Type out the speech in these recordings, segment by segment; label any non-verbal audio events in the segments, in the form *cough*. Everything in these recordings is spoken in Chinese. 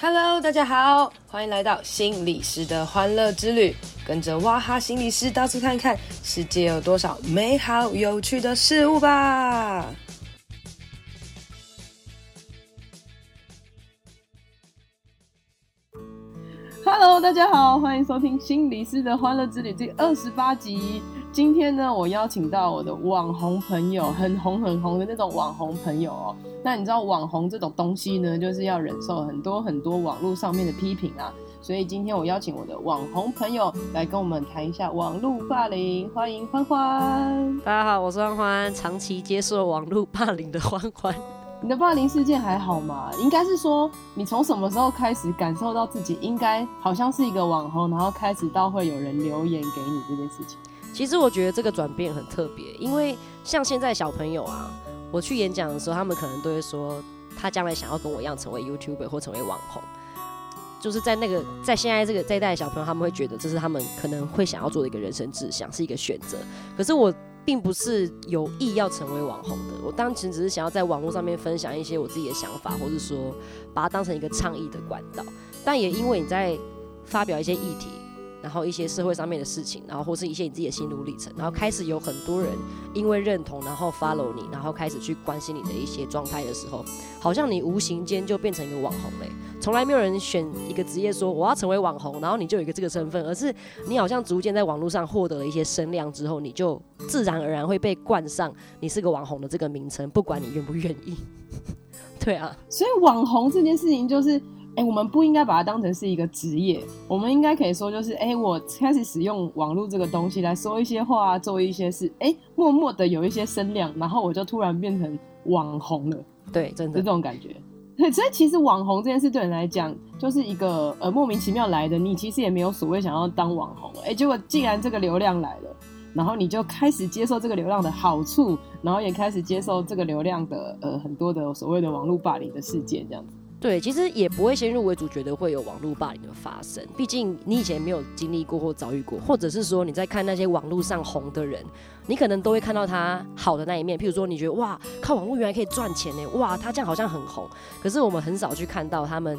Hello，大家好，欢迎来到心理师的欢乐之旅，跟着哇哈心理师到处看看，世界有多少美好有趣的事物吧。Hello，大家好，欢迎收听心理师的欢乐之旅第二十八集。今天呢，我邀请到我的网红朋友，很红很红的那种网红朋友哦。那你知道网红这种东西呢，就是要忍受很多很多网络上面的批评啊。所以今天我邀请我的网红朋友来跟我们谈一下网络霸凌。欢迎欢欢。大家好，我是欢欢，长期接受网络霸凌的欢欢。你的霸凌事件还好吗？应该是说，你从什么时候开始感受到自己应该好像是一个网红，然后开始到会有人留言给你这件事情？其实我觉得这个转变很特别，因为像现在小朋友啊，我去演讲的时候，他们可能都会说，他将来想要跟我一样成为 YouTuber 或成为网红，就是在那个在现在这个这一代的小朋友，他们会觉得这是他们可能会想要做的一个人生志向，是一个选择。可是我并不是有意要成为网红的，我当时只是想要在网络上面分享一些我自己的想法，或是说把它当成一个倡议的管道。但也因为你在发表一些议题。然后一些社会上面的事情，然后或是一些你自己的心路历程，然后开始有很多人因为认同，然后 follow 你，然后开始去关心你的一些状态的时候，好像你无形间就变成一个网红嘞。从来没有人选一个职业说我要成为网红，然后你就有一个这个身份，而是你好像逐渐在网络上获得了一些声量之后，你就自然而然会被冠上你是个网红的这个名称，不管你愿不愿意。*laughs* 对啊，所以网红这件事情就是。哎、欸，我们不应该把它当成是一个职业，我们应该可以说，就是哎、欸，我开始使用网络这个东西来说一些话，做一些事，哎、欸，默默的有一些声量，然后我就突然变成网红了。对，真的这种感觉。对，所以其实网红这件事对你来讲，就是一个呃莫名其妙来的，你其实也没有所谓想要当网红。哎、欸，结果既然这个流量来了，然后你就开始接受这个流量的好处，然后也开始接受这个流量的呃很多的所谓的网络霸凌的事件，这样子。对，其实也不会先入为主觉得会有网络霸凌的发生，毕竟你以前没有经历过或遭遇过，或者是说你在看那些网络上红的人，你可能都会看到他好的那一面，譬如说你觉得哇，靠网络原来可以赚钱呢，哇，他这样好像很红，可是我们很少去看到他们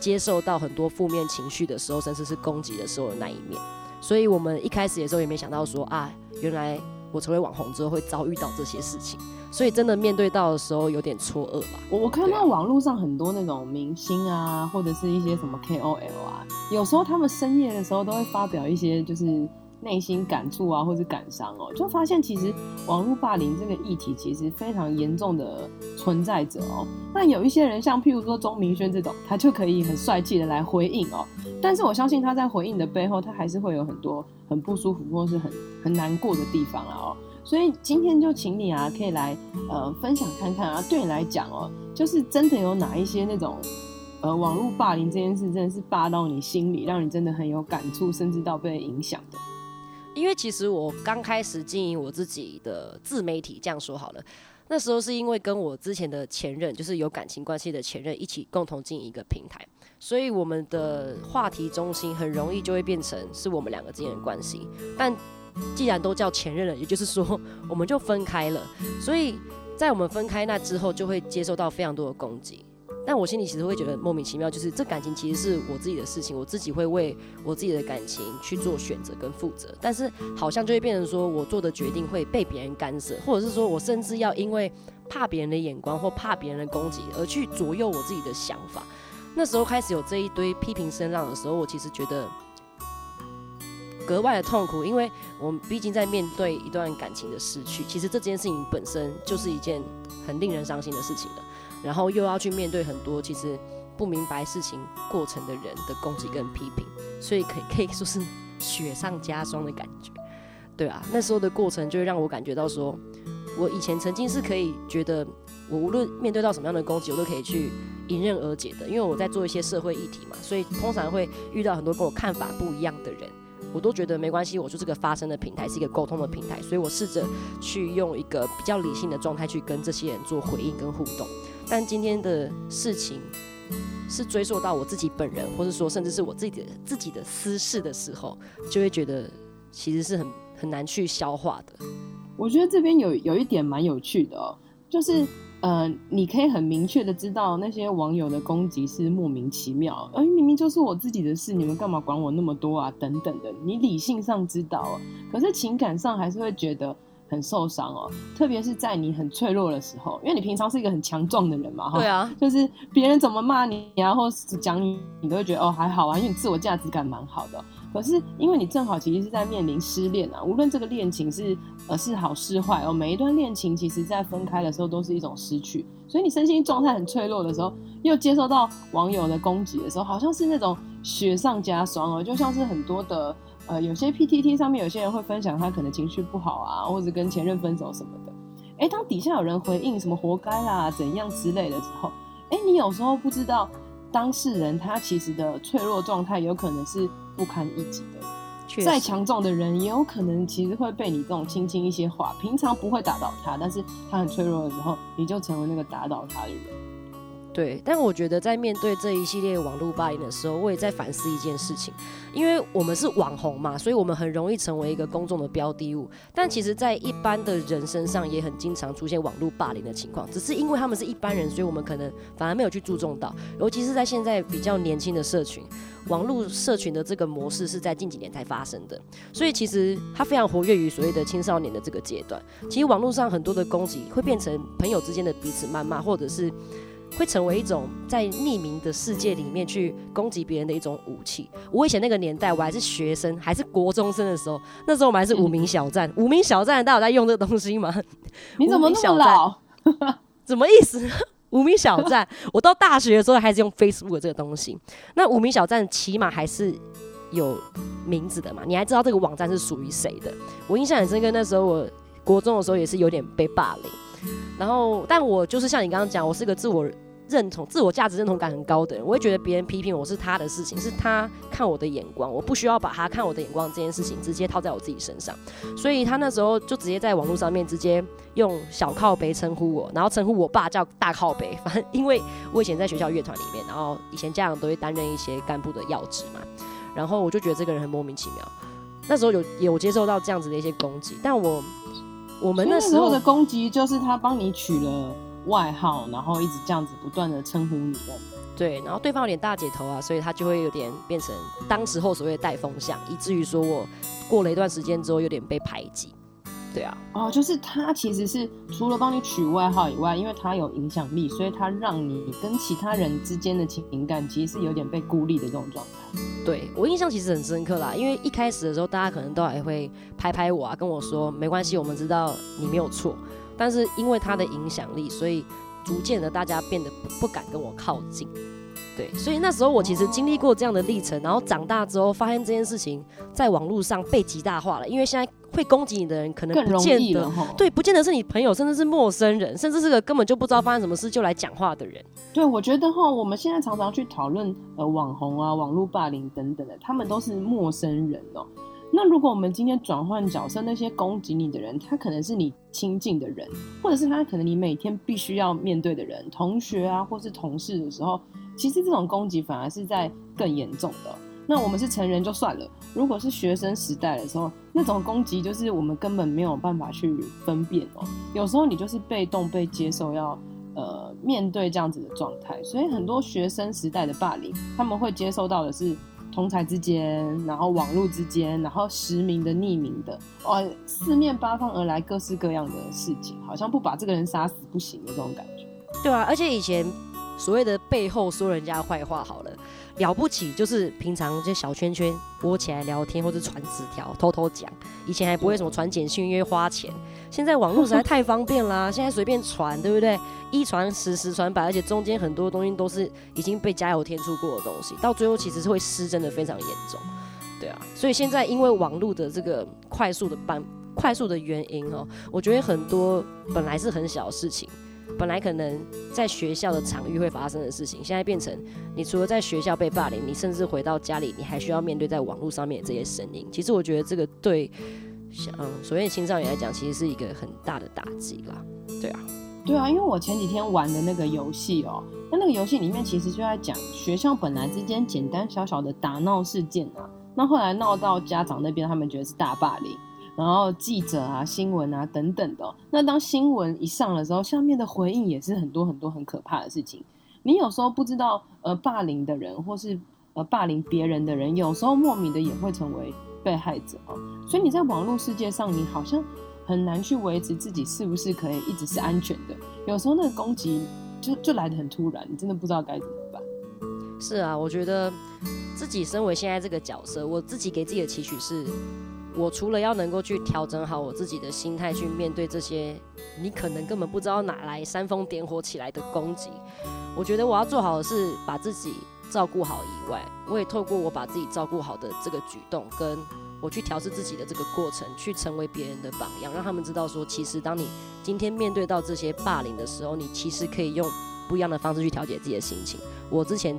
接受到很多负面情绪的时候，甚至是攻击的时候的那一面，所以我们一开始的时候也没想到说啊，原来我成为网红之后会遭遇到这些事情。所以真的面对到的时候有点错愕吧。我我看到网络上很多那种明星啊，或者是一些什么 KOL 啊，有时候他们深夜的时候都会发表一些就是内心感触啊，或是感伤哦，就发现其实网络霸凌这个议题其实非常严重的存在着哦。那有一些人像譬如说钟明轩这种，他就可以很帅气的来回应哦。但是我相信他在回应的背后，他还是会有很多很不舒服或是很很难过的地方啊哦。所以今天就请你啊，可以来呃分享看看啊，对你来讲哦，就是真的有哪一些那种呃网络霸凌这件事，真的是霸到你心里，让你真的很有感触，甚至到被影响的。因为其实我刚开始经营我自己的自媒体，这样说好了，那时候是因为跟我之前的前任，就是有感情关系的前任一起共同经营一个平台，所以我们的话题中心很容易就会变成是我们两个之间的关系，但。既然都叫前任了，也就是说我们就分开了。所以在我们分开那之后，就会接受到非常多的攻击。但我心里其实会觉得莫名其妙，就是这感情其实是我自己的事情，我自己会为我自己的感情去做选择跟负责。但是好像就会变成说我做的决定会被别人干涉，或者是说我甚至要因为怕别人的眼光或怕别人的攻击而去左右我自己的想法。那时候开始有这一堆批评声浪的时候，我其实觉得。格外的痛苦，因为我们毕竟在面对一段感情的失去，其实这件事情本身就是一件很令人伤心的事情了。然后又要去面对很多其实不明白事情过程的人的攻击跟批评，所以可以 *laughs* 可以说是雪上加霜的感觉。对啊，那时候的过程就让我感觉到说，我以前曾经是可以觉得我无论面对到什么样的攻击，我都可以去迎刃而解的，因为我在做一些社会议题嘛，所以通常会遇到很多跟我看法不一样的人。我都觉得没关系，我就是个发声的平台，是一个沟通的平台，所以我试着去用一个比较理性的状态去跟这些人做回应跟互动。但今天的事情是追溯到我自己本人，或者说甚至是我自己的自己的私事的时候，就会觉得其实是很很难去消化的。我觉得这边有有一点蛮有趣的哦，就是呃，你可以很明确的知道那些网友的攻击是莫名其妙，而明明就是我自己的事，你们干嘛管我那么多啊？等等的，你理性上知道，可是情感上还是会觉得很受伤哦，特别是在你很脆弱的时候，因为你平常是一个很强壮的人嘛，哈，对啊，就是别人怎么骂你，然后讲你，你都会觉得哦还好啊，因为你自我价值感蛮好的。可是因为你正好其实是在面临失恋啊，无论这个恋情是呃是好是坏哦，每一段恋情其实在分开的时候都是一种失去，所以你身心状态很脆弱的时候，又接受到网友的攻击的时候，好像是那种雪上加霜哦，就像是很多的呃有些 PTT 上面有些人会分享他可能情绪不好啊，或者跟前任分手什么的，哎，当底下有人回应什么活该啦怎样之类的时候，哎，你有时候不知道当事人他其实的脆弱状态有可能是。不堪一击的，再强壮的人也有可能其实会被你这种轻轻一些话，平常不会打倒他，但是他很脆弱的时候，你就成为那个打倒他的人。对，但我觉得在面对这一系列网络霸凌的时候，我也在反思一件事情，因为我们是网红嘛，所以我们很容易成为一个公众的标的物。但其实，在一般的人身上也很经常出现网络霸凌的情况，只是因为他们是一般人，所以我们可能反而没有去注重到。尤其是在现在比较年轻的社群，网络社群的这个模式是在近几年才发生的，所以其实它非常活跃于所谓的青少年的这个阶段。其实网络上很多的攻击会变成朋友之间的彼此谩骂，或者是。会成为一种在匿名的世界里面去攻击别人的一种武器。我以前那个年代，我还是学生，还是国中生的时候，那时候我们还是无名小站。无名小站，大家有在用这个东西吗？*laughs* 你怎么那么老？什么意思？无名小站，我到大学的时候还是用 Facebook 这个东西。那无名小站起码还是有名字的嘛？你还知道这个网站是属于谁的？我印象很深刻，那时候我国中的时候也是有点被霸凌。然后，但我就是像你刚刚讲，我是个自我认同、自我价值认同感很高的人。我会觉得别人批评我是他的事情，是他看我的眼光，我不需要把他看我的眼光这件事情直接套在我自己身上。所以他那时候就直接在网络上面直接用小靠背称呼我，然后称呼我爸叫大靠背。*laughs* 反正因为我以前在学校乐团里面，然后以前家长都会担任一些干部的要职嘛，然后我就觉得这个人很莫名其妙。那时候有有接受到这样子的一些攻击，但我。我们那时候的攻击就是他帮你取了外号，然后一直这样子不断的称呼你的。对，然后对方有点大姐头啊，所以他就会有点变成当时候所谓的带风向，以至于说我过了一段时间之后有点被排挤。对啊，哦，就是他其实是除了帮你取外号以外，因为他有影响力，所以他让你跟其他人之间的情感其实是有点被孤立的这种状态。对，我印象其实很深刻啦，因为一开始的时候，大家可能都还会拍拍我啊，跟我说没关系，我们知道你没有错。但是因为他的影响力，所以逐渐的大家变得不敢跟我靠近。对，所以那时候我其实经历过这样的历程，然后长大之后发现这件事情在网络上被极大化了，因为现在。会攻击你的人，可能不见得对，不见得是你朋友，甚至是陌生人，甚至是个根本就不知道发生什么事就来讲话的人。对，我觉得哈，我们现在常常去讨论呃网红啊、网络霸凌等等的，他们都是陌生人哦。那如果我们今天转换角色，那些攻击你的人，他可能是你亲近的人，或者是他可能你每天必须要面对的人，同学啊，或是同事的时候，其实这种攻击反而是在更严重的。那我们是成人就算了，如果是学生时代的时候，那种攻击就是我们根本没有办法去分辨哦。有时候你就是被动被接受要，呃面对这样子的状态。所以很多学生时代的霸凌，他们会接受到的是同才之间，然后网络之间，然后实名的、匿名的，哦，四面八方而来各式各样的事情，好像不把这个人杀死不行的这种感觉。对啊，而且以前所谓的背后说人家坏话，好了。了不起，就是平常就小圈圈窝起来聊天，或者传纸条偷偷讲。以前还不会什么传简讯，因为花钱。现在网络实在太方便啦，*laughs* 现在随便传，对不对？一传十，十传百，而且中间很多东西都是已经被加油添醋过的东西，到最后其实是会失真的非常严重。对啊，所以现在因为网络的这个快速的搬快速的原因哦，我觉得很多本来是很小的事情。本来可能在学校的场域会发生的事情，现在变成你除了在学校被霸凌，你甚至回到家里，你还需要面对在网络上面这些声音。其实我觉得这个对，嗯，所谓青少年来讲，其实是一个很大的打击啦。对啊，对啊，因为我前几天玩的那个游戏哦，那那个游戏里面其实就在讲学校本来之间简单小小的打闹事件啊，那后来闹到家长那边，他们觉得是大霸凌。然后记者啊、新闻啊等等的。那当新闻一上的时候，下面的回应也是很多很多很可怕的事情。你有时候不知道，呃，霸凌的人或是呃霸凌别人的人，有时候莫名的也会成为被害者啊。所以你在网络世界上，你好像很难去维持自己是不是可以一直是安全的。有时候那个攻击就就来得很突然，你真的不知道该怎么办。是啊，我觉得自己身为现在这个角色，我自己给自己的期许是，我除了要能够去调整好我自己的心态，去面对这些你可能根本不知道哪来煽风点火起来的攻击。我觉得我要做好的是把自己照顾好以外，我也透过我把自己照顾好的这个举动，跟我去调试自己的这个过程，去成为别人的榜样，让他们知道说，其实当你今天面对到这些霸凌的时候，你其实可以用不一样的方式去调节自己的心情。我之前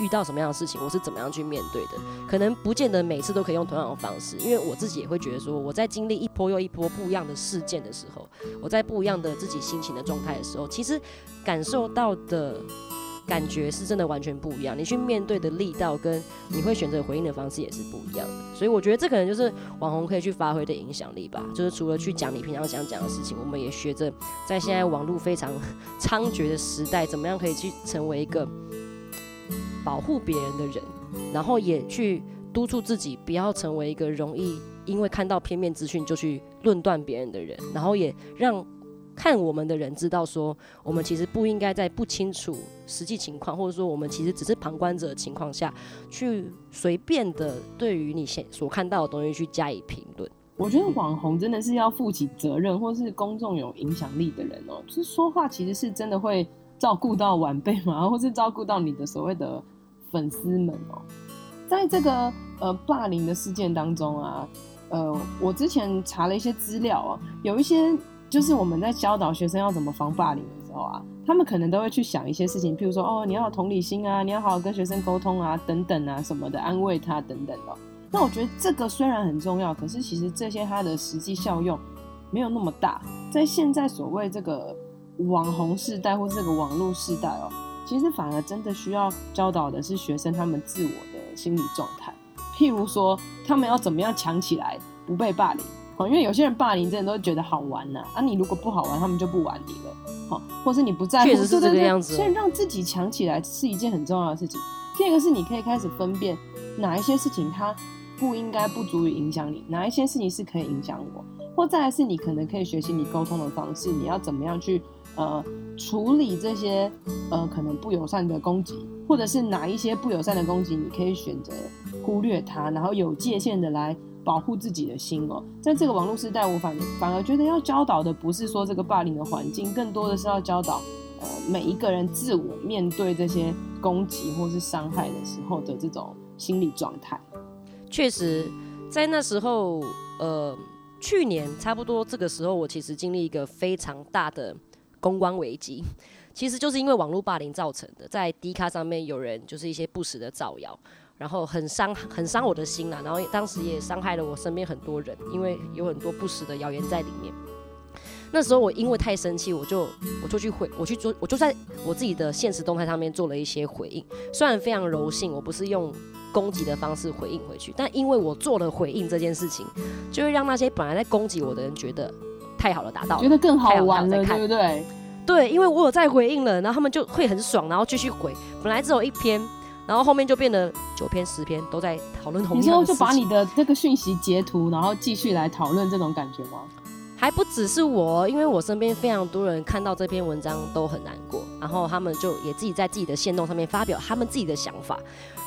遇到什么样的事情，我是怎么样去面对的，可能不见得每次都可以用同样的方式，因为我自己也会觉得说，我在经历一波又一波不一样的事件的时候，我在不一样的自己心情的状态的时候，其实感受到的感觉是真的完全不一样。你去面对的力道跟你会选择回应的方式也是不一样的。所以我觉得这可能就是网红可以去发挥的影响力吧。就是除了去讲你平常想讲的事情，我们也学着在现在网络非常 *laughs* 猖獗的时代，怎么样可以去成为一个。保护别人的人，然后也去督促自己不要成为一个容易因为看到片面资讯就去论断别人的人，然后也让看我们的人知道说，我们其实不应该在不清楚实际情况，或者说我们其实只是旁观者的情况下去随便的对于你现所看到的东西去加以评论。我觉得网红真的是要负起责任，或是公众有影响力的人哦，就是说话其实是真的会。照顾到晚辈嘛，或是照顾到你的所谓的粉丝们哦、在这个呃霸凌的事件当中啊，呃，我之前查了一些资料啊，有一些就是我们在教导学生要怎么防霸凌的时候啊，他们可能都会去想一些事情，譬如说哦，你要有同理心啊，你要好好跟学生沟通啊，等等啊什么的，安慰他等等的。那我觉得这个虽然很重要，可是其实这些它的实际效用没有那么大，在现在所谓这个。网红世代或是这个网络世代哦，其实反而真的需要教导的是学生他们自我的心理状态。譬如说，他们要怎么样强起来不被霸凌？哦，因为有些人霸凌真的都觉得好玩呐，啊，你如果不好玩，他们就不玩你了。好，或是你不在乎，确实是这个样子。所以让自己强起来是一件很重要的事情。第二个是你可以开始分辨哪一些事情它不应该不足以影响你，哪一些事情是可以影响我。或再来是你可能可以学习你沟通的方式，你要怎么样去。呃，处理这些呃可能不友善的攻击，或者是哪一些不友善的攻击，你可以选择忽略它，然后有界限的来保护自己的心哦。在这个网络时代，我反反而觉得要教导的不是说这个霸凌的环境，更多的是要教导呃每一个人自我面对这些攻击或是伤害的时候的这种心理状态。确实，在那时候，呃，去年差不多这个时候，我其实经历一个非常大的。公关危机其实就是因为网络霸凌造成的，在 D 卡上面有人就是一些不实的造谣，然后很伤很伤我的心啊，然后当时也伤害了我身边很多人，因为有很多不实的谣言在里面。那时候我因为太生气，我就我就去回我去做，我就在我自己的现实动态上面做了一些回应，虽然非常柔性，我不是用攻击的方式回应回去，但因为我做了回应这件事情，就会让那些本来在攻击我的人觉得。太好了，达到了，觉得更好玩了，对不对？对，因为我有在回应了，然后他们就会很爽，然后继续回。本来只有一篇，然后后面就变得九篇、十篇都在讨论同一。你说就把你的这个讯息截图，然后继续来讨论这种感觉吗？还不只是我，因为我身边非常多人看到这篇文章都很难过，然后他们就也自己在自己的线动上面发表他们自己的想法。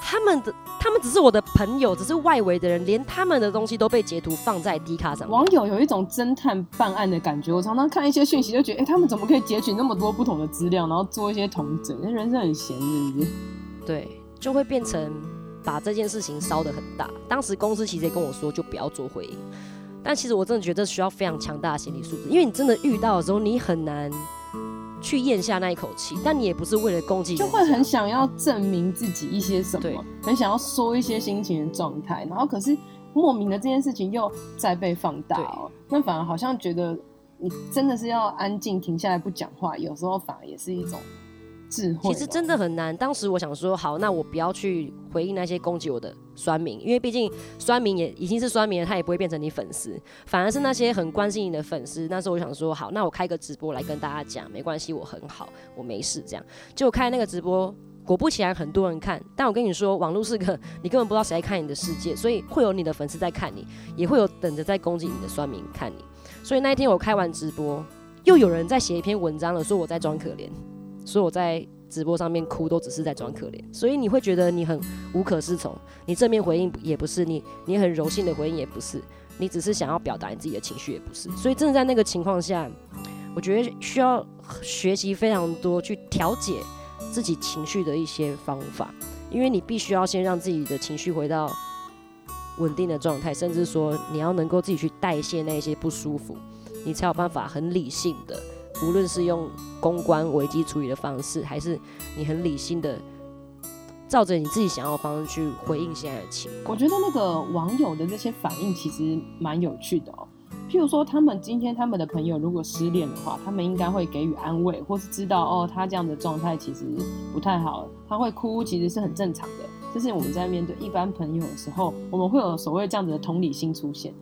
他们的他们只是我的朋友，只是外围的人，连他们的东西都被截图放在 D 卡上。网友有一种侦探办案的感觉，我常常看一些讯息，就觉得，哎、欸，他们怎么可以截取那么多不同的资料，然后做一些同整？那人是很闲，是不是？对，就会变成把这件事情烧得很大。当时公司其实也跟我说，就不要做回应。但其实我真的觉得需要非常强大的心理素质，因为你真的遇到的时候，你很难。去咽下那一口气，但你也不是为了攻击，就会很想要证明自己一些什么，对，很想要说一些心情的状态，然后可是莫名的这件事情又再被放大哦，那反而好像觉得你真的是要安静停下来不讲话，有时候反而也是一种智慧。其实真的很难。当时我想说，好，那我不要去回应那些攻击我的酸民，因为毕竟酸民也已经是酸民了，他也不会变成你粉丝，反而是那些很关心你的粉丝。那时候我想说，好，那我开个直播来跟大家讲，没关系，我很好，我没事这样。就开那个直播。果不其然，很多人看。但我跟你说，网络是个你根本不知道谁在看你的世界，所以会有你的粉丝在看你，也会有等着在攻击你的酸民看你。所以那一天我开完直播，又有人在写一篇文章了，说我在装可怜，所以我在直播上面哭都只是在装可怜。所以你会觉得你很无可适从，你正面回应也不是，你你很柔性的回应也不是，你只是想要表达你自己的情绪也不是。所以真的在那个情况下，我觉得需要学习非常多去调节。自己情绪的一些方法，因为你必须要先让自己的情绪回到稳定的状态，甚至说你要能够自己去代谢那些不舒服，你才有办法很理性的，无论是用公关危机处理的方式，还是你很理性的照着你自己想要的方式去回应现在的情况。我觉得那个网友的这些反应其实蛮有趣的哦。譬如说，他们今天他们的朋友如果失恋的话，他们应该会给予安慰，或是知道哦，他这样的状态其实不太好，他会哭，其实是很正常的。这是我们在面对一般朋友的时候，我们会有所谓这样子的同理心出现。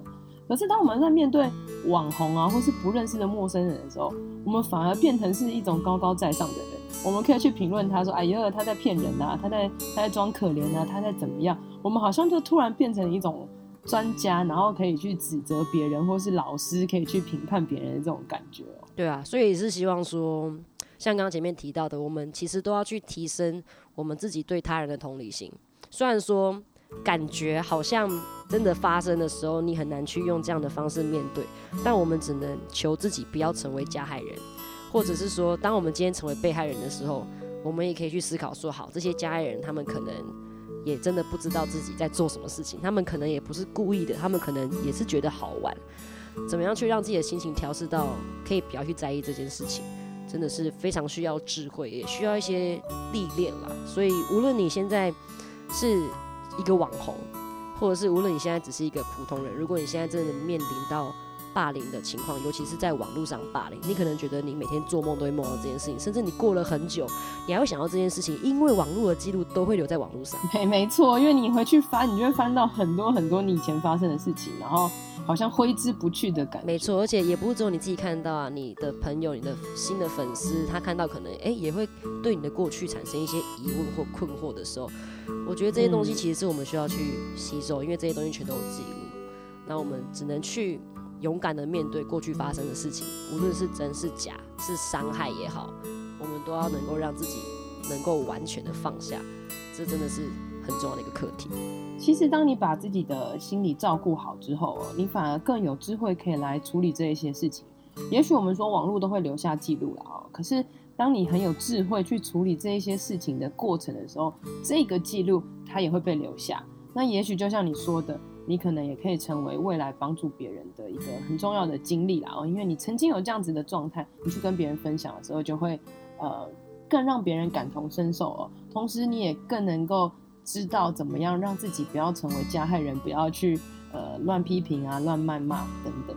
可是当我们在面对网红啊，或是不认识的陌生人的时候，我们反而变成是一种高高在上的人。我们可以去评论他说：“哎呀，他在骗人啊，他在他在装可怜啊，他在怎么样？”我们好像就突然变成一种。专家，然后可以去指责别人，或是老师可以去评判别人的这种感觉哦。对啊，所以是希望说，像刚前面提到的，我们其实都要去提升我们自己对他人的同理心。虽然说感觉好像真的发生的时候，你很难去用这样的方式面对，但我们只能求自己不要成为加害人，或者是说，当我们今天成为被害人的时候，我们也可以去思考说，好，这些加害人他们可能。也真的不知道自己在做什么事情，他们可能也不是故意的，他们可能也是觉得好玩。怎么样去让自己的心情调适到可以不要去在意这件事情，真的是非常需要智慧，也需要一些历练啦。所以无论你现在是一个网红，或者是无论你现在只是一个普通人，如果你现在真的面临到霸凌的情况，尤其是在网络上霸凌，你可能觉得你每天做梦都会梦到这件事情，甚至你过了很久，你还会想到这件事情，因为网络的记录都会留在网络上。*laughs* 没没错，因为你回去翻，你就会翻到很多很多你以前发生的事情，然后好像挥之不去的感觉。没错，而且也不是只有你自己看到啊，你的朋友、你的新的粉丝，他看到可能哎、欸、也会对你的过去产生一些疑问或困惑的时候，我觉得这些东西其实是我们需要去吸收，嗯、因为这些东西全都有记录，那我们只能去。勇敢的面对过去发生的事情，无论是真是假，是伤害也好，我们都要能够让自己能够完全的放下，这真的是很重要的一个课题。其实，当你把自己的心理照顾好之后，你反而更有智慧可以来处理这一些事情。也许我们说网络都会留下记录了啊，可是当你很有智慧去处理这一些事情的过程的时候，这个记录它也会被留下。那也许就像你说的。你可能也可以成为未来帮助别人的一个很重要的经历啦哦，因为你曾经有这样子的状态，你去跟别人分享的时候，就会呃更让别人感同身受哦。同时，你也更能够知道怎么样让自己不要成为加害人，不要去呃乱批评啊、乱谩骂等等。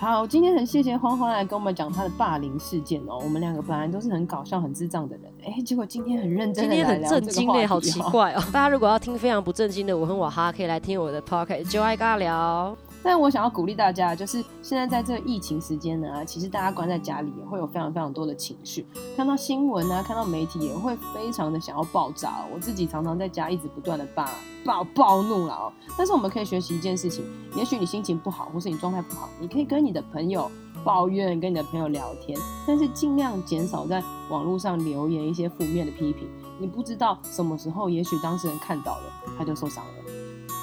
好，今天很谢谢欢欢来跟我们讲他的霸凌事件哦。我们两个本来都是很搞笑、很智障的人，哎，结果今天很认真的来聊这个话题，今天很震惊嘞，好奇怪哦。*laughs* 大家如果要听非常不正经的，我和我哈可以来听我的 podcast，就爱尬聊。但我想要鼓励大家，就是现在在这个疫情时间呢，其实大家关在家里也会有非常非常多的情绪，看到新闻啊，看到媒体也会非常的想要爆炸。我自己常常在家一直不断的暴暴暴怒了哦。但是我们可以学习一件事情，也许你心情不好，或是你状态不好，你可以跟你的朋友抱怨，跟你的朋友聊天，但是尽量减少在网络上留言一些负面的批评。你不知道什么时候，也许当事人看到了，他就受伤了。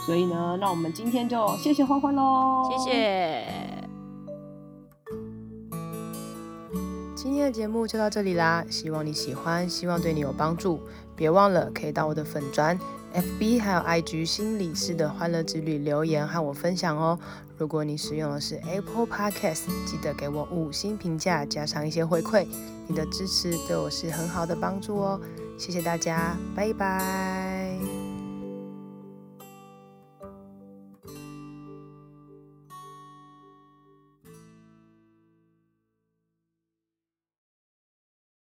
所以呢，那我们今天就谢谢欢欢喽，谢谢。今天的节目就到这里啦，希望你喜欢，希望对你有帮助。别忘了可以到我的粉专、FB 还有 IG 心理师的欢乐之旅留言和我分享哦。如果你使用的是 Apple Podcast，记得给我五星评价，加上一些回馈，你的支持对我是很好的帮助哦。谢谢大家，拜拜。